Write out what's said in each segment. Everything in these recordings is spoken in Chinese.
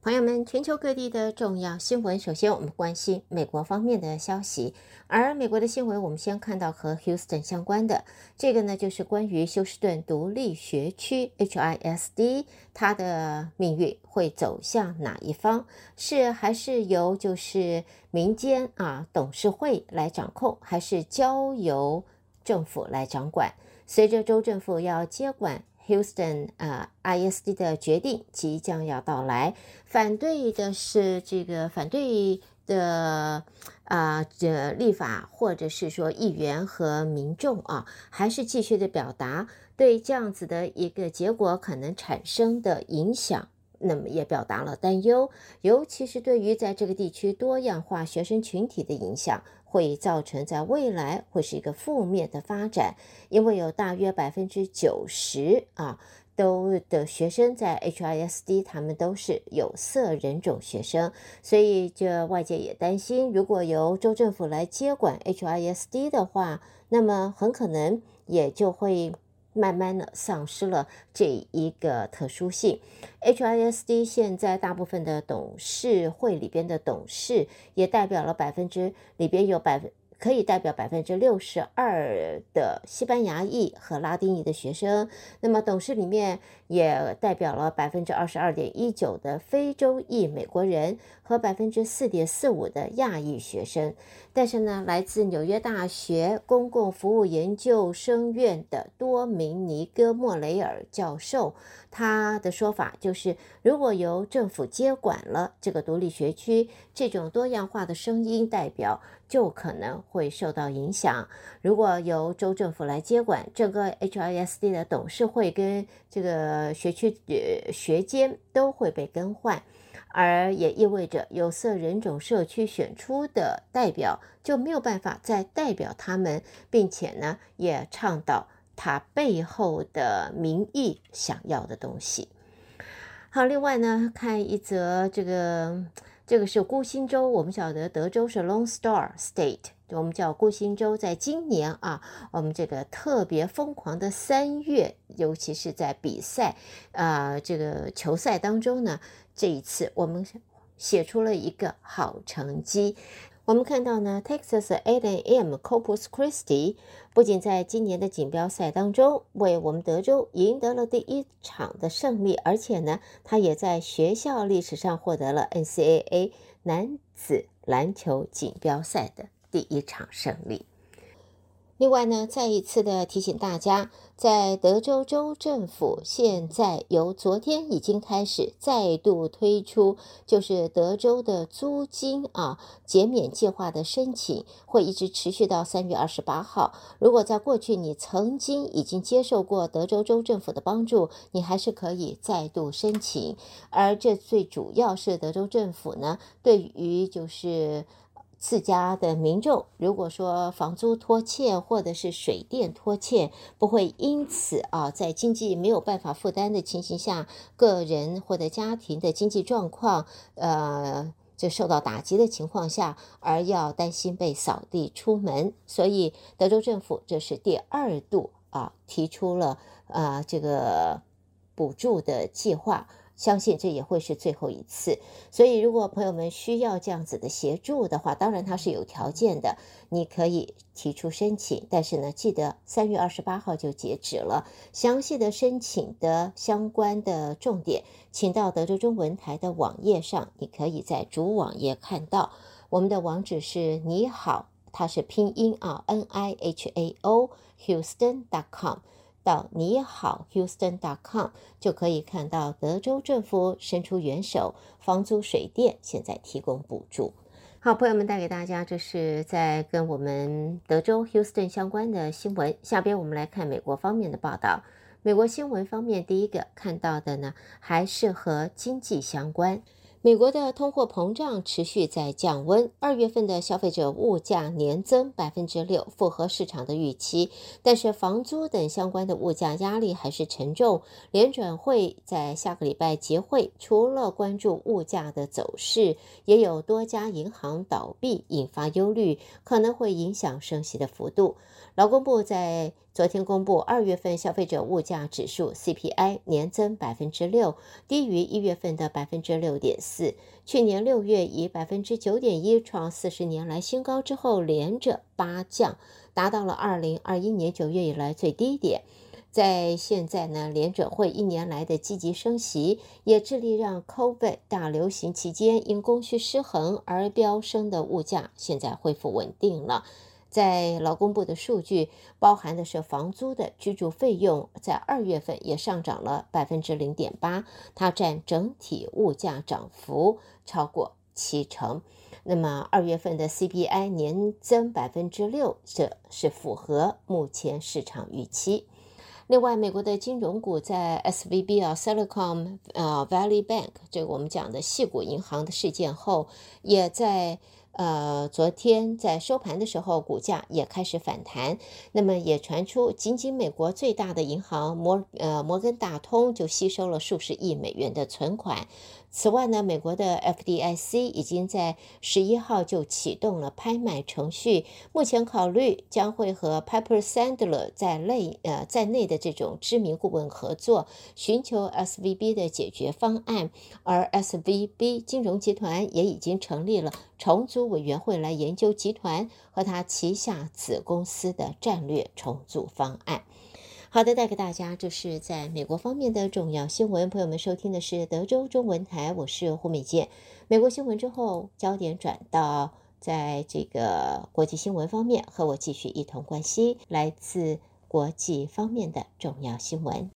朋友们，全球各地的重要新闻，首先我们关心美国方面的消息。而美国的新闻，我们先看到和 Houston 相关的这个呢，就是关于休斯顿独立学区 HISD 它的命运会走向哪一方？是还是由就是民间啊董事会来掌控，还是交由政府来掌管？随着州政府要接管。Houston 啊、，ISD 的决定即将要到来。反对的是这个反对的啊，这立法或者是说议员和民众啊，还是继续的表达对这样子的一个结果可能产生的影响。那么也表达了担忧，尤其是对于在这个地区多样化学生群体的影响，会造成在未来会是一个负面的发展，因为有大约百分之九十啊都的学生在 HISD，他们都是有色人种学生，所以这外界也担心，如果由州政府来接管 HISD 的话，那么很可能也就会。慢慢的丧失了这一个特殊性。HISD 现在大部分的董事会里边的董事也代表了百分之里边有百分。可以代表百分之六十二的西班牙裔和拉丁裔的学生，那么董事里面也代表了百分之二十二点一九的非洲裔美国人和百分之四点四五的亚裔学生。但是呢，来自纽约大学公共服务研究生院的多明尼哥·莫雷尔教授，他的说法就是，如果由政府接管了这个独立学区，这种多样化的声音代表就可能会受到影响。如果由州政府来接管，整个 HISD 的董事会跟这个学区呃学监都会被更换，而也意味着有色人种社区选出的代表就没有办法再代表他们，并且呢，也倡导他背后的民意想要的东西。好，另外呢，看一则这个。这个是孤星州，我们晓得德州是 Lone Star State，我们叫孤星州。在今年啊，我们这个特别疯狂的三月，尤其是在比赛啊、呃，这个球赛当中呢，这一次我们写出了一个好成绩。我们看到呢，Texas A&M Corpus Christi 不仅在今年的锦标赛当中为我们德州赢得了第一场的胜利，而且呢，他也在学校历史上获得了 NCAA 男子篮球锦标赛的第一场胜利。另外呢，再一次的提醒大家，在德州州政府现在由昨天已经开始再度推出，就是德州的租金啊减免计划的申请，会一直持续到三月二十八号。如果在过去你曾经已经接受过德州州政府的帮助，你还是可以再度申请。而这最主要是德州政府呢，对于就是。自家的民众，如果说房租拖欠或者是水电拖欠，不会因此啊，在经济没有办法负担的情形下，个人或者家庭的经济状况，呃，就受到打击的情况下，而要担心被扫地出门。所以，德州政府这是第二度啊，提出了啊这个补助的计划。相信这也会是最后一次，所以如果朋友们需要这样子的协助的话，当然它是有条件的，你可以提出申请，但是呢，记得三月二十八号就截止了。详细的申请的相关的重点，请到德州中文台的网页上，你可以在主网页看到。我们的网址是你好，它是拼音啊，N I H A O Houston dot com。到你好 Houston.com 就可以看到德州政府伸出援手，房租、水电现在提供补助。好，朋友们带给大家，这是在跟我们德州 Houston 相关的新闻。下边我们来看美国方面的报道。美国新闻方面，第一个看到的呢，还是和经济相关。美国的通货膨胀持续在降温，二月份的消费者物价年增百分之六，符合市场的预期。但是房租等相关的物价压力还是沉重。联准会在下个礼拜结会，除了关注物价的走势，也有多家银行倒闭，引发忧虑，可能会影响升息的幅度。劳工部在昨天公布二月份消费者物价指数 CPI 年增百分之六，低于一月份的百分之六点四。去年六月以百分之九点一创四十年来新高之后，连着八降，达到了二零二一年九月以来最低点。在现在呢，联准会一年来的积极升息，也致力让 COVID 大流行期间因供需失衡而飙升的物价现在恢复稳定了。在劳工部的数据，包含的是房租的居住费用，在二月份也上涨了百分之零点八，它占整体物价涨幅超过七成。那么二月份的 CPI 年增百分之六，这是符合目前市场预期。另外，美国的金融股在 SVB 啊，Silicon 呃 Valley Bank 这个我们讲的矽谷银行的事件后，也在呃昨天在收盘的时候，股价也开始反弹。那么也传出，仅仅美国最大的银行摩呃摩根大通就吸收了数十亿美元的存款。此外呢，美国的 FDIC 已经在十一号就启动了拍卖程序，目前考虑将会和 Piper Sandler 在内呃在内的这种知名顾问合作，寻求 SVB 的解决方案。而 SVB 金融集团也已经成立了重组委员会来研究集团和他旗下子公司的战略重组方案。好的，带给大家这是在美国方面的重要新闻。朋友们收听的是德州中文台，我是胡美健。美国新闻之后，焦点转到在这个国际新闻方面，和我继续一同关心来自国际方面的重要新闻。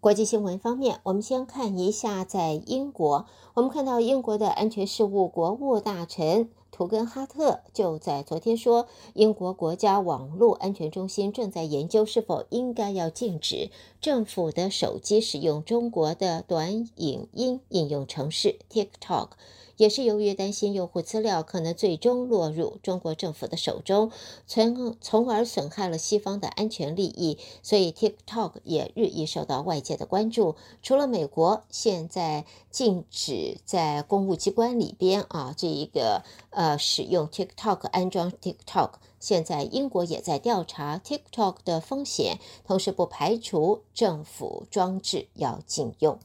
国际新闻方面，我们先看一下在英国。我们看到英国的安全事务国务大臣图根哈特就在昨天说，英国国家网络安全中心正在研究是否应该要禁止政府的手机使用中国的短影音应用程式 TikTok。也是由于担心用户资料可能最终落入中国政府的手中，从从而损害了西方的安全利益，所以 TikTok 也日益受到外界的关注。除了美国现在禁止在公务机关里边啊这一个呃使用 TikTok 安装 TikTok，现在英国也在调查 TikTok 的风险，同时不排除政府装置要禁用。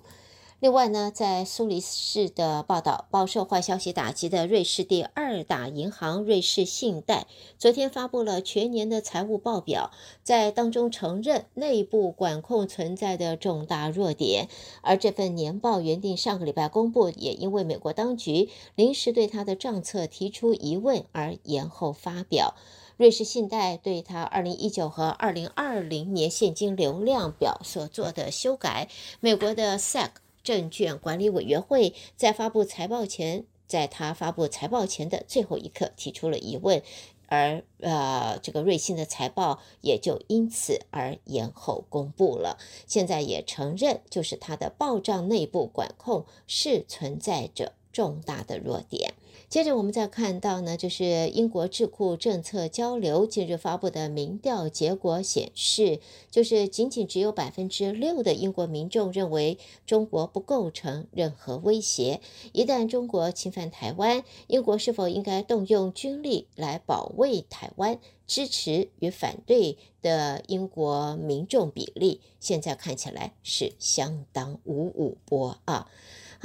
另外呢，在苏黎世的报道，饱受坏消息打击的瑞士第二大银行瑞士信贷，昨天发布了全年的财务报表，在当中承认内部管控存在的重大弱点，而这份年报原定上个礼拜公布，也因为美国当局临时对他的账册提出疑问而延后发表。瑞士信贷对他二零一九和二零二零年现金流量表所做的修改，美国的 SEC。证券管理委员会在发布财报前，在他发布财报前的最后一刻提出了疑问，而呃，这个瑞幸的财报也就因此而延后公布了。现在也承认，就是他的报账内部管控是存在着重大的弱点。接着我们再看到呢，就是英国智库政策交流近日发布的民调结果显示，就是仅仅只有百分之六的英国民众认为中国不构成任何威胁。一旦中国侵犯台湾，英国是否应该动用军力来保卫台湾？支持与反对的英国民众比例，现在看起来是相当五五波啊。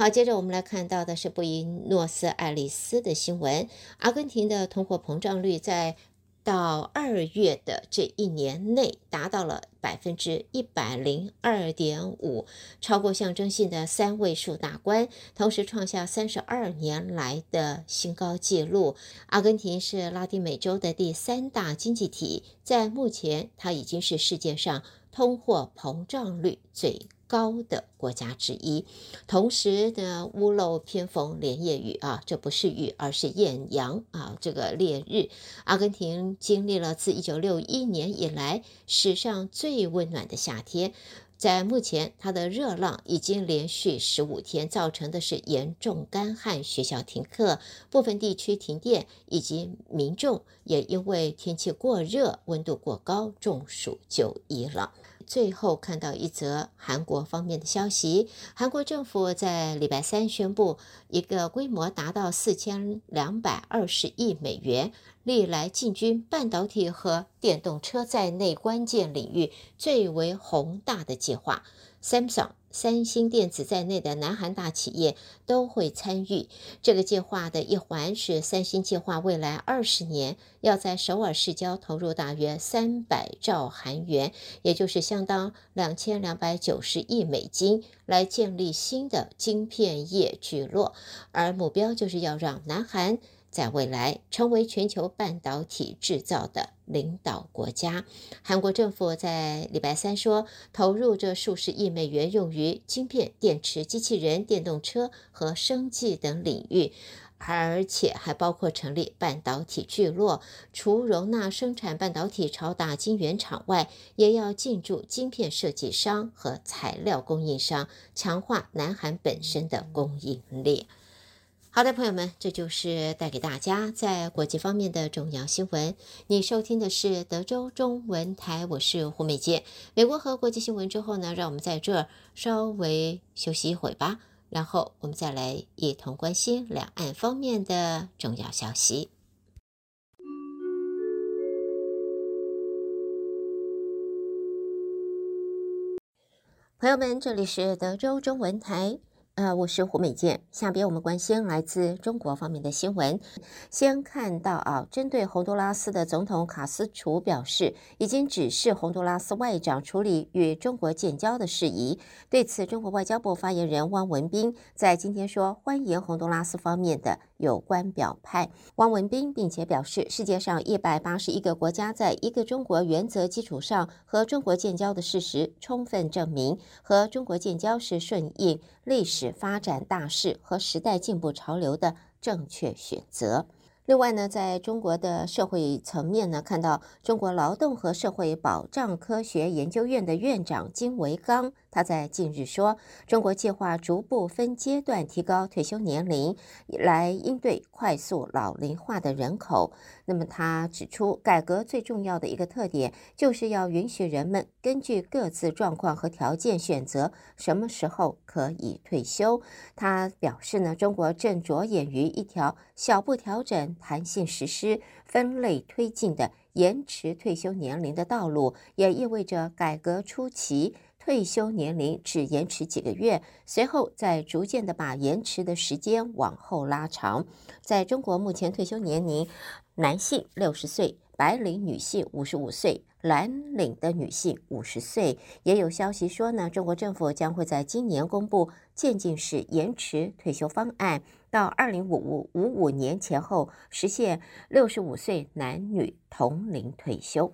好，接着我们来看到的是布宜诺斯艾利斯的新闻。阿根廷的通货膨胀率在到二月的这一年内达到了百分之一百零二点五，超过象征性的三位数大关，同时创下三十二年来的新高纪录。阿根廷是拉丁美洲的第三大经济体，在目前它已经是世界上通货膨胀率最高的国家之一，同时呢，屋漏偏逢连夜雨啊，这不是雨，而是艳阳啊，这个烈日。阿根廷经历了自一九六一年以来史上最温暖的夏天，在目前它的热浪已经连续十五天，造成的是严重干旱、学校停课、部分地区停电，以及民众也因为天气过热、温度过高中暑就医了。最后看到一则韩国方面的消息，韩国政府在礼拜三宣布一个规模达到四千两百二十亿美元，历来进军半导体和电动车在内关键领域最为宏大的计划。Samsung。三星电子在内的南韩大企业都会参与这个计划的一环，是三星计划未来二十年要在首尔市郊投入大约三百兆韩元，也就是相当两千两百九十亿美金，来建立新的晶片业聚落，而目标就是要让南韩。在未来成为全球半导体制造的领导国家，韩国政府在礼拜三说，投入这数十亿美元用于晶片、电池、机器人、电动车和生技等领域，而且还包括成立半导体聚落，除容纳生产半导体超大晶圆厂外，也要进驻晶片设计商和材料供应商，强化南韩本身的供应链。好的，朋友们，这就是带给大家在国际方面的重要新闻。你收听的是德州中文台，我是胡美杰。美国和国际新闻之后呢，让我们在这儿稍微休息一会吧，然后我们再来一同关心两岸方面的重要消息。朋友们，这里是德州中文台。呃，我是胡美健。下边我们关心来自中国方面的新闻。先看到啊，针对洪都拉斯的总统卡斯楚表示，已经指示洪都拉斯外长处理与中国建交的事宜。对此，中国外交部发言人汪文斌在今天说，欢迎洪都拉斯方面的有关表态。汪文斌并且表示，世界上一百八十一个国家在一个中国原则基础上和中国建交的事实，充分证明和中国建交是顺应历史。发展大势和时代进步潮流的正确选择。另外呢，在中国的社会层面呢，看到中国劳动和社会保障科学研究院的院长金维刚。他在近日说，中国计划逐步分阶段提高退休年龄，来应对快速老龄化的人口。那么，他指出，改革最重要的一个特点，就是要允许人们根据各自状况和条件选择什么时候可以退休。他表示呢，中国正着眼于一条小步调整、弹性实施、分类推进的延迟退休年龄的道路，也意味着改革初期。退休年龄只延迟几个月，随后再逐渐的把延迟的时间往后拉长。在中国，目前退休年龄，男性六十岁，白领女性五十五岁，蓝领的女性五十岁。也有消息说呢，中国政府将会在今年公布渐进式延迟退休方案，到二零五五五五年前后实现六十五岁男女同龄退休。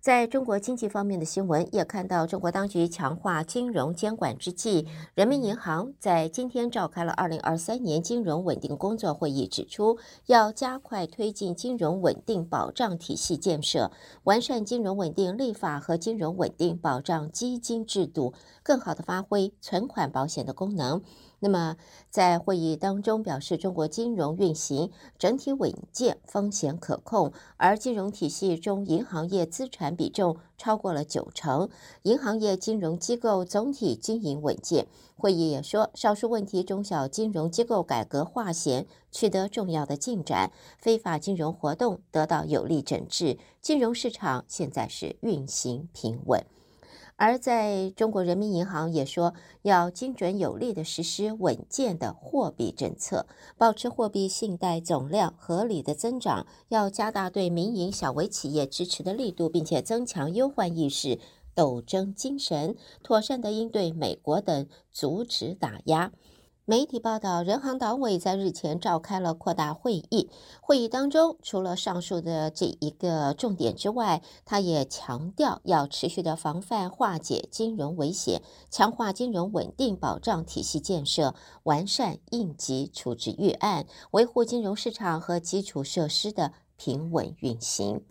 在中国经济方面的新闻，也看到中国当局强化金融监管之际，人民银行在今天召开了二零二三年金融稳定工作会议，指出要加快推进金融稳定保障体系建设，完善金融稳定立法和金融稳定保障基金制度，更好地发挥存款保险的功能。那么，在会议当中表示，中国金融运行整体稳健，风险可控，而金融体系中银行业资产比重超过了九成，银行业金融机构总体经营稳健。会议也说，少数问题中小金融机构改革划线取得重要的进展，非法金融活动得到有力整治，金融市场现在是运行平稳。而在中国人民银行也说，要精准有力地实施稳健的货币政策，保持货币信贷总量合理的增长，要加大对民营小微企业支持的力度，并且增强忧患意识、斗争精神，妥善地应对美国等阻止打压。媒体报道，人行党委在日前召开了扩大会议。会议当中，除了上述的这一个重点之外，他也强调要持续的防范化解金融危险，强化金融稳定保障体系建设，完善应急处置预案，维护金融市场和基础设施的平稳运行。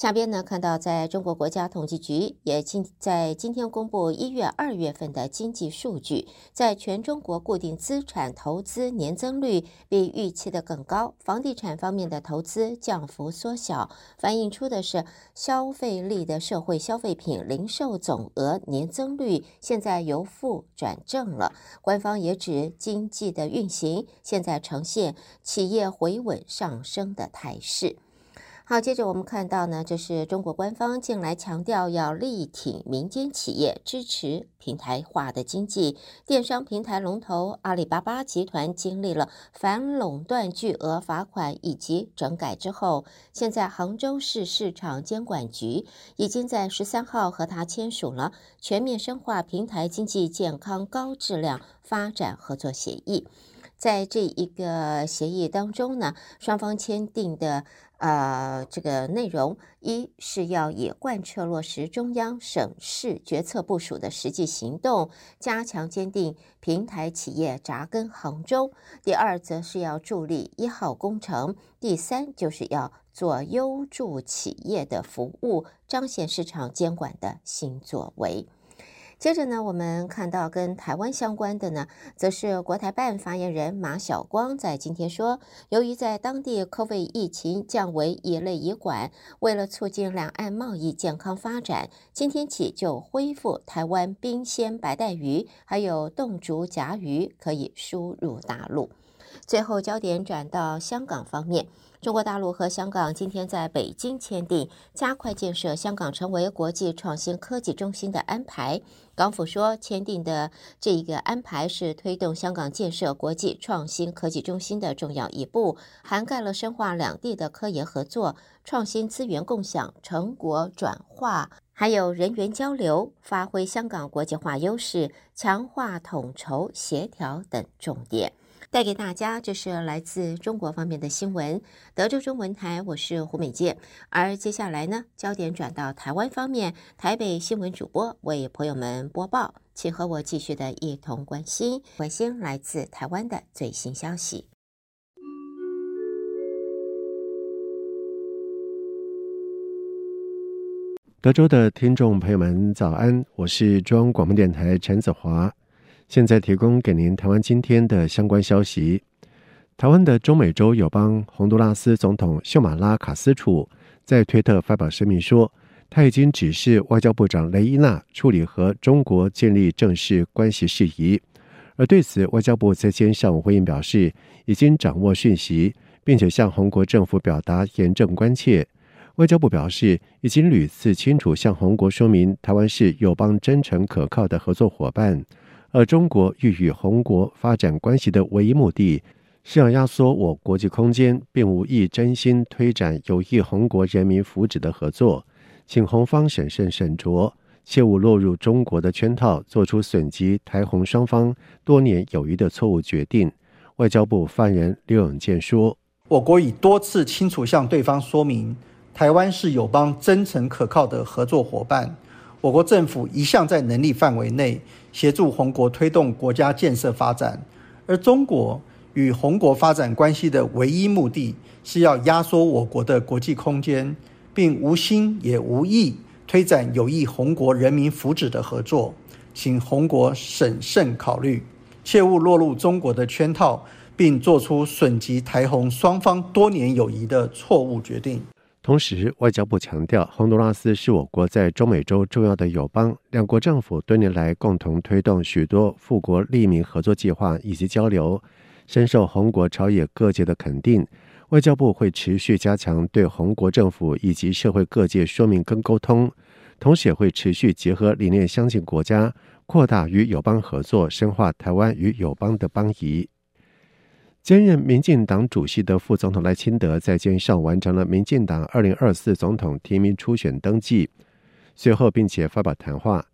下边呢，看到在中国国家统计局也今在今天公布一月、二月份的经济数据，在全中国固定资产投资年增率比预期的更高，房地产方面的投资降幅缩小，反映出的是消费力的社会消费品零售总额年增率现在由负转正了。官方也指经济的运行现在呈现企业回稳上升的态势。好，接着我们看到呢，这是中国官方近来强调要力挺民间企业，支持平台化的经济。电商平台龙头阿里巴巴集团经历了反垄断巨额罚款以及整改之后，现在杭州市市场监管局已经在十三号和他签署了全面深化平台经济健康高质量发展合作协议。在这一个协议当中呢，双方签订的。呃，这个内容一是要以贯彻落实中央、省市决策部署的实际行动，加强坚定平台企业扎根杭州；第二，则是要助力一号工程；第三，就是要做优助企业的服务，彰显市场监管的新作为。接着呢，我们看到跟台湾相关的呢，则是国台办发言人马晓光在今天说，由于在当地 COVID 疫情降为乙类乙管，为了促进两岸贸易健康发展，今天起就恢复台湾冰鲜白带鱼还有冻竹夹鱼可以输入大陆。最后焦点转到香港方面。中国大陆和香港今天在北京签订加快建设香港成为国际创新科技中心的安排。港府说，签订的这一个安排是推动香港建设国际创新科技中心的重要一步，涵盖了深化两地的科研合作、创新资源共享、成果转化，还有人员交流，发挥香港国际化优势，强化统筹协调等重点。带给大家，这是来自中国方面的新闻。德州中文台，我是胡美健。而接下来呢，焦点转到台湾方面，台北新闻主播为朋友们播报，请和我继续的一同关心关心来自台湾的最新消息。德州的听众朋友们，早安，我是中央广播电台陈子华。现在提供给您台湾今天的相关消息。台湾的中美洲友邦洪都拉斯总统秀马拉卡斯楚在推特发表声明说，他已经指示外交部长雷伊娜处理和中国建立正式关系事宜。而对此，外交部在今天上午回应表示，已经掌握讯息，并且向洪国政府表达严正关切。外交部表示，已经屡次清楚向洪国说明，台湾是友邦真诚可靠的合作伙伴。而中国欲与红国发展关系的唯一目的，是要压缩我国际空间，并无意真心推展有益红国人民福祉的合作，请红方审慎审酌，切勿落入中国的圈套，做出损及台红双方多年友谊的错误决定。外交部发言人刘永健说：“我国已多次清楚向对方说明，台湾是友邦真诚可靠的合作伙伴。”我国政府一向在能力范围内协助红国推动国家建设发展，而中国与红国发展关系的唯一目的是要压缩我国的国际空间，并无心也无意推展有益红国人民福祉的合作，请红国审慎考虑，切勿落入中国的圈套，并做出损及台红双方多年友谊的错误决定。同时，外交部强调，洪都拉斯是我国在中美洲重要的友邦，两国政府多年来共同推动许多富国利民合作计划以及交流，深受洪国朝野各界的肯定。外交部会持续加强对洪国政府以及社会各界说明跟沟通，同时也会持续结合理念相近国家，扩大与友邦合作，深化台湾与友邦的邦谊。兼任民进党主席的副总统赖清德在今上午完成了民进党二零二四总统提名初选登记，随后并且发表谈话。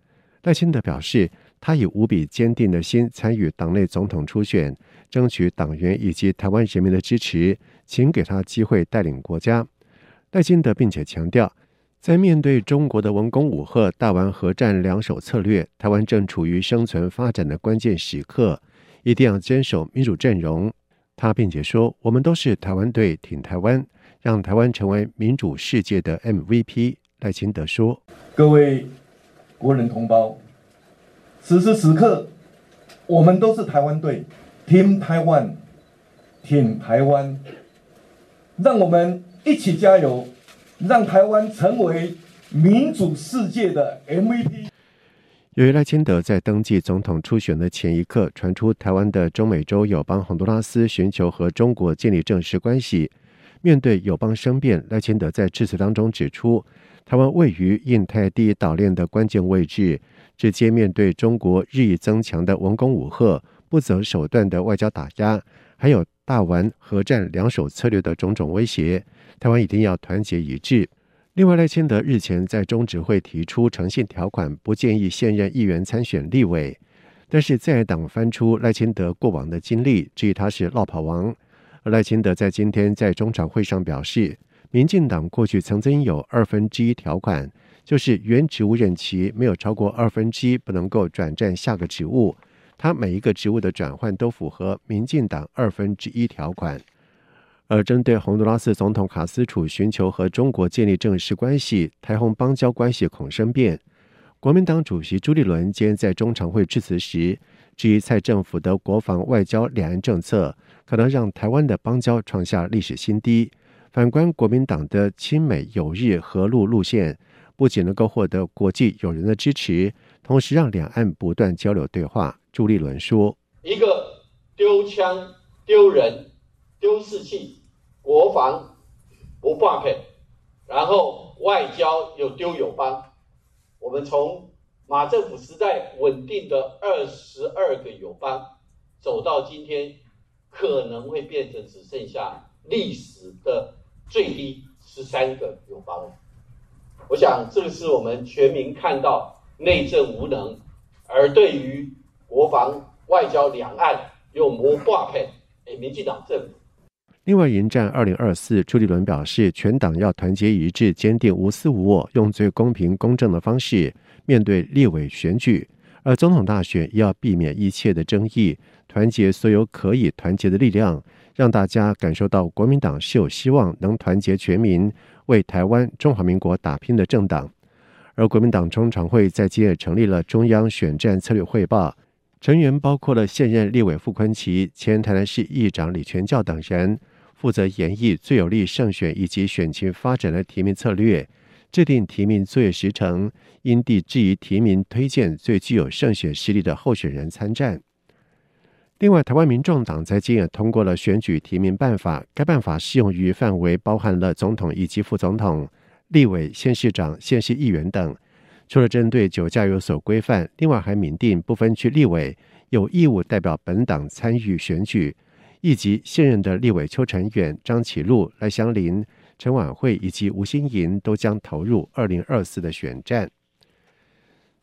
赖清德表示，他以无比坚定的心参与党内总统初选，争取党员以及台湾人民的支持，请给他机会带领国家。赖清德并且强调，在面对中国的文攻武吓、大玩核战两手策略，台湾正处于生存发展的关键时刻，一定要坚守民主阵容。他并且说：“我们都是台湾队，挺台湾，让台湾成为民主世界的 MVP。赖清德说：“各位国人同胞，此时此刻，我们都是台湾队，Team Taiwan，挺台湾，让我们一起加油，让台湾成为民主世界的 MVP。”由于赖清德在登记总统初选的前一刻传出台湾的中美洲友邦洪都拉斯寻求和中国建立正式关系，面对友邦生变，赖清德在致辞当中指出，台湾位于印太第一岛链的关键位置，直接面对中国日益增强的文攻武吓、不择手段的外交打压，还有大玩核战两手策略的种种威胁，台湾一定要团结一致。另外，赖清德日前在中指会提出诚信条款，不建议现任议员参选立委。但是在党翻出赖清德过往的经历，质疑他是落跑王。而赖清德在今天在中常会上表示，民进党过去曾经有二分之一条款，就是原职务任期没有超过二分之一不能够转战下个职务。他每一个职务的转换都符合民进党二分之一条款。而针对洪都拉斯总统卡斯楚寻求和中国建立正式关系，台洪邦交关系恐生变。国民党主席朱立伦今天在中常会致辞时，质疑蔡政府的国防外交两岸政策可能让台湾的邦交创下历史新低。反观国民党的亲美友日和陆路线，不仅能够获得国际友人的支持，同时让两岸不断交流对话。朱立伦说：“一个丢枪丢人。”丢士气，国防不挂配，然后外交又丢友邦。我们从马政府时代稳定的二十二个友邦，走到今天，可能会变成只剩下历史的最低十三个友邦。我想，这个是我们全民看到内政无能，而对于国防、外交、两岸又没挂配，哎，民进党政府。另外，迎战二零二四，朱立伦表示，全党要团结一致，坚定无私无我，用最公平公正的方式面对立委选举；而总统大选也要避免一切的争议，团结所有可以团结的力量，让大家感受到国民党是有希望能团结全民，为台湾中华民国打拼的政党。而国民党中常会在今日成立了中央选战策略汇报，成员包括了现任立委傅崐萁、前台南市议长李全教等人。负责研议最有利胜选以及选情发展的提名策略，制定提名作业时程，因地制宜提名推荐最具有胜选实力的候选人参战。另外，台湾民众党在今日通过了选举提名办法，该办法适用于范围包含了总统以及副总统、立委、县市长、县市议员等。除了针对酒驾有所规范，另外还明定不分区立委有义务代表本党参与选举。以及现任的立委邱成远、张启禄、赖香林、陈婉慧以及吴欣盈都将投入二零二四的选战。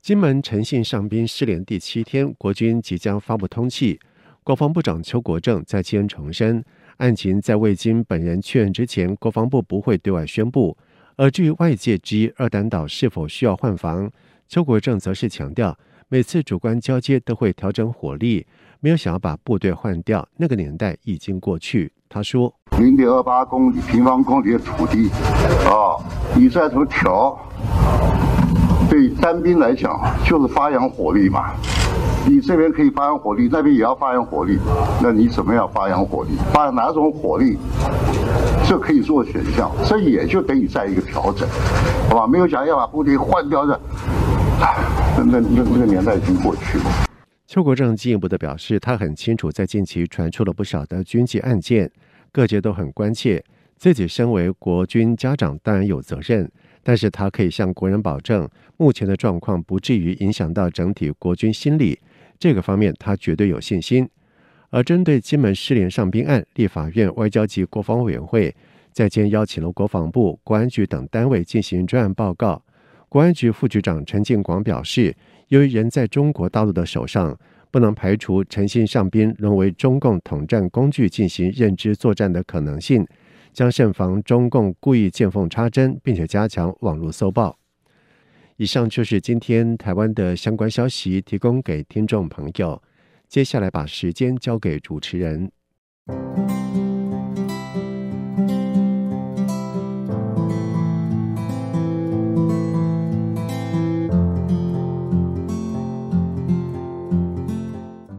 金门陈信上兵失联第七天，国军即将发布通气。国防部长邱国正在今重申，案情在未经本人确认之前，国防部不会对外宣布。而至于外界质疑二胆岛是否需要换防，邱国正则是强调，每次主观交接都会调整火力。没有想要把部队换掉，那个年代已经过去。他说：“零点二八公里平方公里的土地，啊，你再怎么调，对单兵来讲就是发扬火力嘛。你这边可以发扬火力，那边也要发扬火力，那你怎么样发扬火力？发扬哪种火力？这可以做选项，这也就等于在一个调整，好吧？没有想要把部队换掉的，那那那那个年代已经过去了。”邱国正进一步的表示，他很清楚，在近期传出了不少的军纪案件，各界都很关切。自己身为国军家长，当然有责任，但是他可以向国人保证，目前的状况不至于影响到整体国军心理，这个方面他绝对有信心。而针对金门失联上兵案，立法院外交及国防委员会在今邀请了国防部、国安局等单位进行专案报告。国安局副局长陈进广表示，由于人在中国大陆的手上，不能排除陈信上宾沦为中共统战工具进行认知作战的可能性，将慎防中共故意见缝插针，并且加强网络搜报。以上就是今天台湾的相关消息，提供给听众朋友。接下来把时间交给主持人。